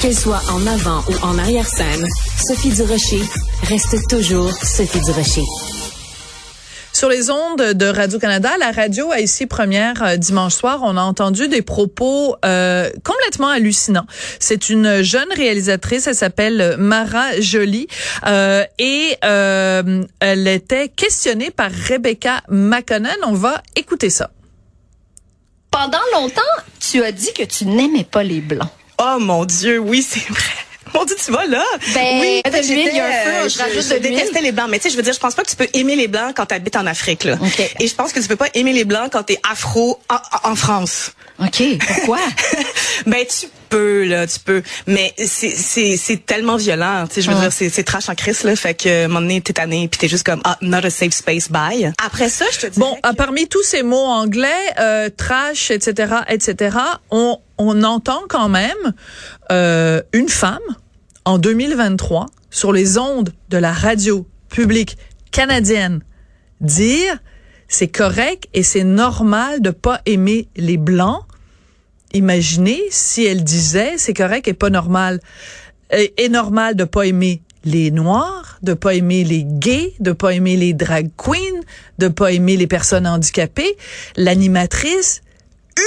Qu'elle soit en avant ou en arrière-scène, Sophie Durocher reste toujours Sophie Durocher. Sur les ondes de Radio-Canada, la radio a ici première euh, dimanche soir, on a entendu des propos euh, complètement hallucinants. C'est une jeune réalisatrice, elle s'appelle Mara Jolie euh, et euh, elle était questionnée par Rebecca McConnell. On va écouter ça. Pendant longtemps, tu as dit que tu n'aimais pas les blancs. Oh mon Dieu, oui, c'est vrai. Mon Dieu, tu vas là? Ben, oui, de l'huile, il y a un feu, euh, je je, rajoute je de détestais les blancs, mais tu sais, je veux dire, je pense pas que tu peux aimer les blancs quand tu habites en Afrique là. Ok. Et je pense que tu peux pas aimer les blancs quand tu es afro en, en France. OK, pourquoi? ben tu peux là, tu peux, mais c'est c'est c'est tellement violent, tu sais, je veux Ouais. dire c'est c'est trash en crise là, fait que à un moment donné t'es tanné puis t'es juste comme ah not a safe space bye. Après ça, je te dis Bon, ah, parmi tous ces mots anglais, euh, trash, etc., etc., on, on entend quand même euh, une femme en 2023 sur les ondes de la radio publique canadienne dire c'est correct et c'est normal de pas aimer les blancs. Imaginez si elle disait c'est correct et pas normal et, normal de pas aimer les noirs, de pas aimer les gays, de pas aimer les drag queens, de pas aimer les personnes handicapées, l'animatrice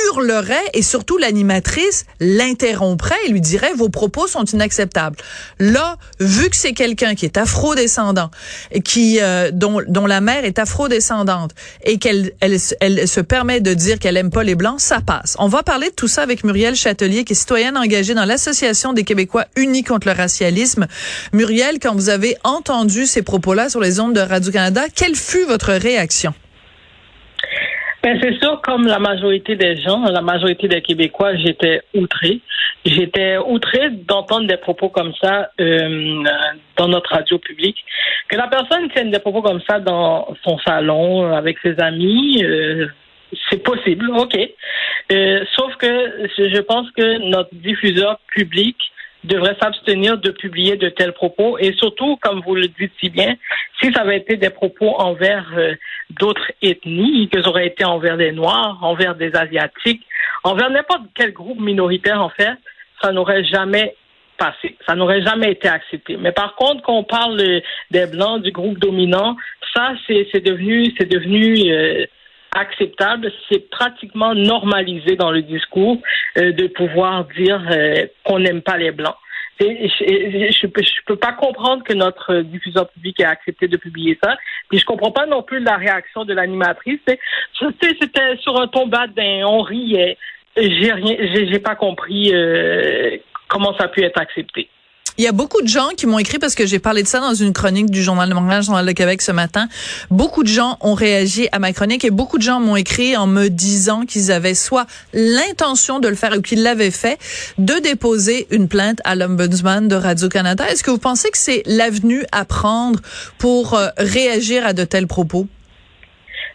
hurlerait et surtout l'animatrice l'interromprait et lui dirait vos propos sont inacceptables. Là, vu que c'est quelqu'un qui est afro-descendant et qui euh, dont dont la mère est afro-descendante et qu'elle elle, elle se permet de dire qu'elle aime pas les blancs, ça passe. On va parler de tout ça avec Muriel Châtelier qui est citoyenne engagée dans l'association des Québécois unis contre le racialisme. Muriel, quand vous avez entendu ces propos-là sur les ondes de Radio-Canada, quelle fut votre réaction? Ben, c'est sûr, comme la majorité des gens, la majorité des Québécois, j'étais outré. J'étais outré d'entendre des propos comme ça euh, dans notre radio publique. Que la personne tienne des propos comme ça dans son salon euh, avec ses amis, euh, c'est possible, ok. Euh, sauf que je pense que notre diffuseur public devrait s'abstenir de publier de tels propos et surtout, comme vous le dites si bien, si ça avait été des propos envers euh, d'autres ethnies, que ça aurait été envers des Noirs, envers des Asiatiques, envers n'importe quel groupe minoritaire, en fait, ça n'aurait jamais passé. Ça n'aurait jamais été accepté. Mais par contre, quand on parle des Blancs, du groupe dominant, ça, c'est c'est devenu, c'est devenu euh, acceptable, c'est pratiquement normalisé dans le discours euh, de pouvoir dire euh, qu'on n'aime pas les blancs. Je, je peux, pas comprendre que notre diffuseur public ait accepté de publier ça. Puis je comprends pas non plus la réaction de l'animatrice. C'était sur un ton badin, on riait. J'ai pas compris euh, comment ça a pu être accepté. Il y a beaucoup de gens qui m'ont écrit parce que j'ai parlé de ça dans une chronique du Journal de Montréal, Journal de Québec ce matin. Beaucoup de gens ont réagi à ma chronique et beaucoup de gens m'ont écrit en me disant qu'ils avaient soit l'intention de le faire ou qu'ils l'avaient fait, de déposer une plainte à l'Ombudsman de Radio-Canada. Est-ce que vous pensez que c'est l'avenue à prendre pour euh, réagir à de tels propos?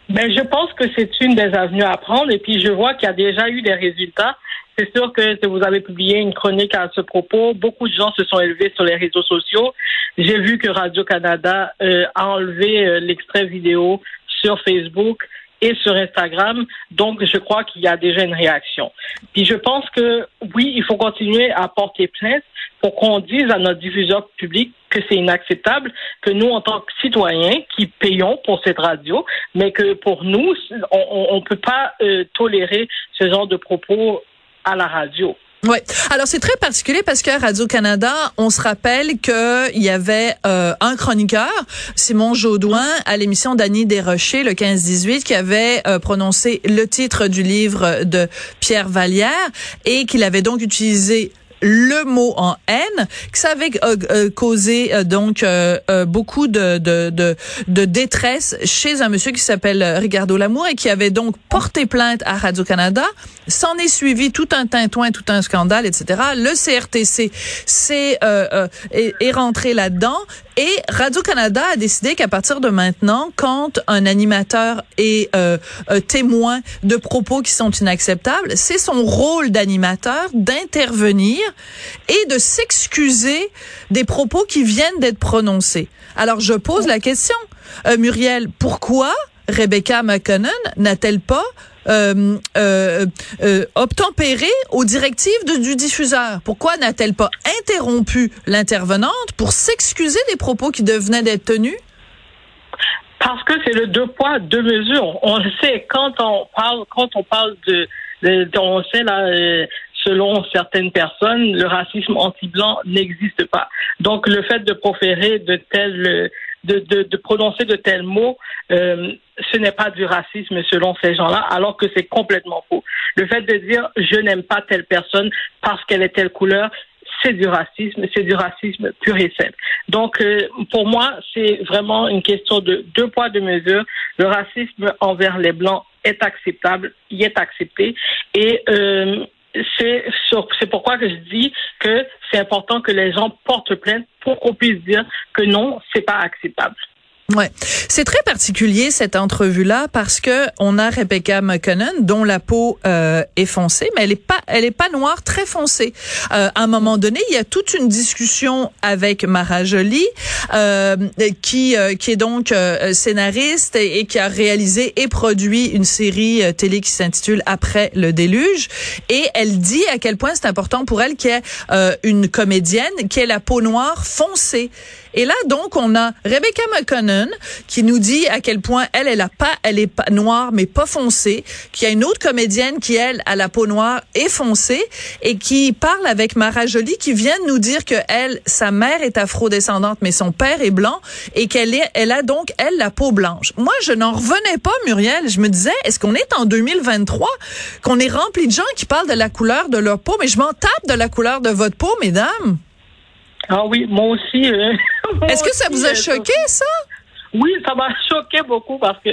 Ben, je pense que c'est une des avenues à prendre et puis je vois qu'il y a déjà eu des résultats. C'est sûr que vous avez publié une chronique à ce propos, beaucoup de gens se sont élevés sur les réseaux sociaux. J'ai vu que Radio-Canada euh, a enlevé euh, l'extrait vidéo sur Facebook et sur Instagram. Donc, je crois qu'il y a déjà une réaction. Puis, je pense que oui, il faut continuer à porter plainte pour qu'on dise à notre diffuseur public que c'est inacceptable, que nous, en tant que citoyens qui payons pour cette radio, mais que pour nous, on ne peut pas euh, tolérer ce genre de propos à la radio. Oui. Alors c'est très particulier parce qu'à Radio-Canada, on se rappelle qu'il y avait euh, un chroniqueur, Simon Jaudoin, à l'émission d'Annie Desrochers, le 15-18, qui avait euh, prononcé le titre du livre de Pierre Vallière et qu'il avait donc utilisé le mot en haine, que ça avait euh, euh, causé euh, donc euh, euh, beaucoup de, de, de, de détresse chez un monsieur qui s'appelle Ricardo Lamour et qui avait donc porté plainte à Radio-Canada. S'en est suivi tout un tintouin, tout un scandale, etc. Le CRTC euh, est, est rentré là-dedans et Radio-Canada a décidé qu'à partir de maintenant, quand un animateur est euh, témoin de propos qui sont inacceptables, c'est son rôle d'animateur d'intervenir et de s'excuser des propos qui viennent d'être prononcés. Alors, je pose la question, euh, Muriel, pourquoi Rebecca McConnell n'a-t-elle pas euh, euh, euh, aux directives du diffuseur? Pourquoi n'a-t-elle pas interrompu l'intervenante pour s'excuser des propos qui devenaient d'être tenus? Parce que c'est le deux poids, deux mesures. On le sait, quand on parle, quand on parle de, on sait euh, selon certaines personnes, le racisme anti-blanc n'existe pas. Donc, le fait de proférer de tels, de, de, de prononcer de tels mots, euh, ce n'est pas du racisme selon ces gens-là, alors que c'est complètement faux. Le fait de dire je n'aime pas telle personne parce qu'elle est telle couleur, c'est du racisme, c'est du racisme pur et simple. Donc, euh, pour moi, c'est vraiment une question de deux poids, deux mesures. Le racisme envers les Blancs est acceptable, il est accepté. Et euh, c'est c'est pourquoi que je dis que c'est important que les gens portent plainte pour qu'on puisse dire que non, c'est pas acceptable. Ouais, c'est très particulier cette entrevue-là parce que on a Rebecca McConnell dont la peau euh, est foncée, mais elle est pas, elle est pas noire, très foncée. Euh, à un moment donné, il y a toute une discussion avec Mara Jolie, euh, qui euh, qui est donc euh, scénariste et, et, qui a réalisé et produit une série euh, télé qui s'intitule Après le déluge, et elle dit à quel point c'est important pour elle qu'il y ait une comédienne qui ait la peau noire foncée. Et là, donc, on a Rebecca McConnell qui nous dit à quel point elle, elle a pas, elle est noire, mais pas foncée, qu'il y a une autre comédienne qui, elle, a la peau noire et foncée et qui parle avec Mara Jolie qui vient de nous dire que elle, sa mère est afro-descendante, mais son père est blanc et qu'elle est, elle a donc, elle, la peau blanche. Moi, je n'en revenais pas, Muriel. Je me disais, est-ce qu'on est en 2023, qu'on est rempli de gens qui parlent de la couleur de leur peau, mais je m'en tape de la couleur de votre peau, mesdames. Ah oui, moi aussi. Euh, Est-ce que ça vous a choqué, ça? Oui, ça m'a choqué beaucoup parce que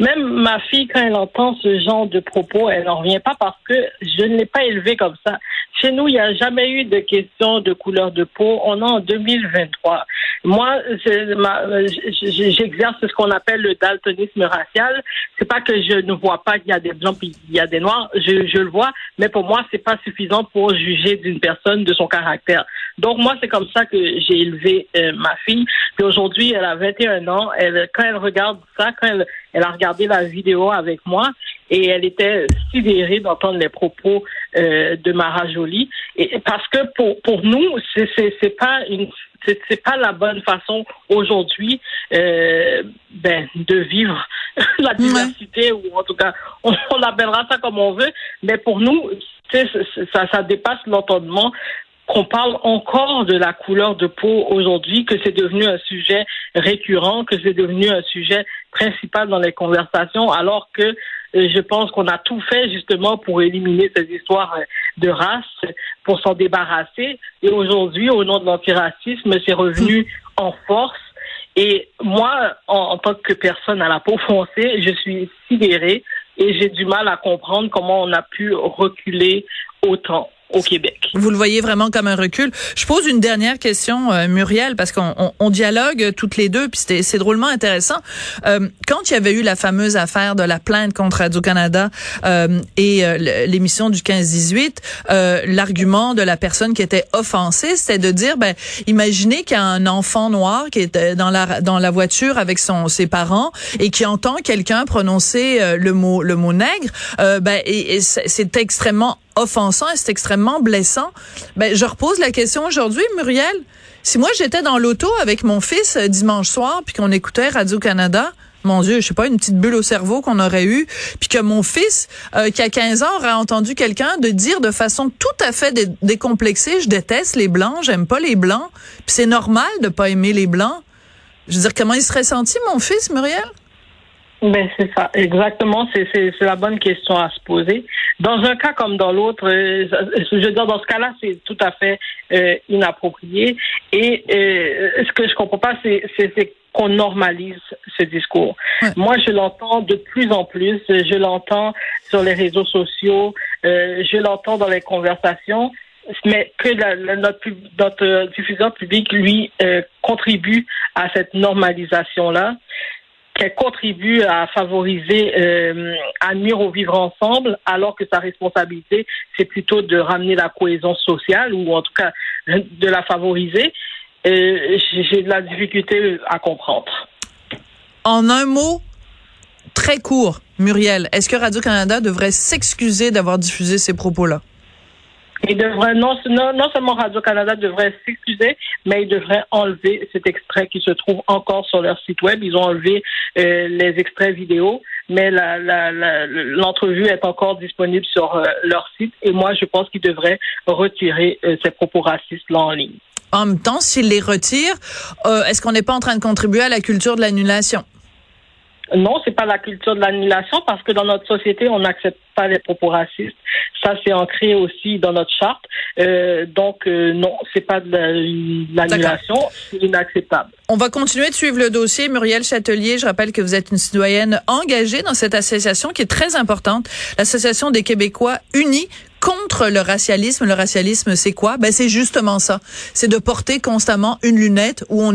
même ma fille, quand elle entend ce genre de propos, elle n'en revient pas parce que je ne l'ai pas élevée comme ça. Chez nous, il n'y a jamais eu de question de couleur de peau. On est en 2023. Moi, j'exerce ce qu'on appelle le daltonisme racial. C'est pas que je ne vois pas qu'il y a des blancs puis il y a des noirs. Je, le vois, mais pour moi, c'est pas suffisant pour juger d'une personne de son caractère. Donc moi, c'est comme ça que j'ai élevé euh, ma fille. Puis aujourd'hui, elle a 21 ans. Elle, quand elle regarde ça, quand elle, elle a regardé la vidéo avec moi, et elle était sidérée d'entendre les propos euh, de Mara Jolie. Et parce que pour pour nous, c'est c'est pas une c'est pas la bonne façon aujourd'hui euh, ben, de vivre la diversité ou en tout cas on, on appellera ça comme on veut mais pour nous ça ça dépasse l'entendement qu'on parle encore de la couleur de peau aujourd'hui, que c'est devenu un sujet récurrent, que c'est devenu un sujet principal dans les conversations, alors que euh, je pense qu'on a tout fait justement pour éliminer ces histoires euh, de race, pour s'en débarrasser. Et aujourd'hui, au nom de l'antiracisme, c'est revenu en force. Et moi, en, en, tant que personne à la peau foncée, je suis sidérée et j'ai du mal à comprendre comment on a pu reculer autant Vous le voyez vraiment comme un recul. Je pose une dernière question, euh, Muriel, parce qu'on on, on dialogue toutes les deux, puis c'est drôlement intéressant. Euh, quand il y avait eu la fameuse affaire de la plainte contre Radio-Canada euh, et euh, l'émission du 15-18, euh, l'argument de la personne qui était offensée, c'était de dire, ben, imaginez qu'il y a un enfant noir qui est dans la dans la voiture avec son ses parents et qui entend quelqu'un prononcer le mot le mot nègre, ben, et, et c'est extrêmement offensant et c'est extrêmement blessant. Ben, je repose la question aujourd'hui, Muriel. Si moi j'étais dans l'auto avec mon fils euh, dimanche soir puis qu'on écoutait Radio Canada, mon Dieu, je sais pas, une petite bulle au cerveau qu'on aurait eu, puis que mon fils, euh, qui a 15 ans, aurait entendu quelqu'un de dire de façon tout à fait dé décomplexée, je déteste les blancs, j'aime pas les blancs, puis c'est normal de pas aimer les blancs. Je veux dire, comment il serait senti, mon fils, Muriel? Ben c'est ça, exactement. C'est la bonne question à se poser. Dans un cas comme dans l'autre, euh, je veux dire dans ce cas-là, c'est tout à fait euh, inapproprié. Et euh, ce que je comprends pas, c'est qu'on normalise ce discours. Ouais. Moi, je l'entends de plus en plus. Je l'entends sur les réseaux sociaux. Euh, je l'entends dans les conversations mais que la, la, notre, notre diffuseur public, lui, euh, contribue à cette normalisation-là contribue à favoriser, euh, à nuire au vivre ensemble, alors que sa responsabilité, c'est plutôt de ramener la cohésion sociale ou en tout cas de la favoriser. J'ai de la difficulté à comprendre. En un mot, très court, Muriel, est-ce que Radio-Canada devrait s'excuser d'avoir diffusé ces propos-là? Il devrait non, non, non seulement Radio-Canada devrait s'excuser, mais il devrait enlever cet extrait qui se trouve encore sur leur site web. Ils ont enlevé euh, les extraits vidéo, mais l'entrevue est encore disponible sur euh, leur site. Et moi, je pense qu'ils devraient retirer euh, ces propos racistes-là en ligne. En même temps, s'ils les retirent, est-ce qu'on n'est pas en train de contribuer à la culture de l'annulation? Non, c'est pas la culture de l'annulation parce que dans notre société, on n'accepte pas les propos racistes. Ça, c'est ancré aussi dans notre charte. Euh, donc, euh, non, c'est pas de l'annulation, c'est inacceptable. On va continuer de suivre le dossier. Muriel Châtelier, je rappelle que vous êtes une citoyenne engagée dans cette association qui est très importante, l'Association des Québécois unis contre le racialisme. Le racialisme, c'est quoi? Ben, c'est justement ça. C'est de porter constamment une lunette où on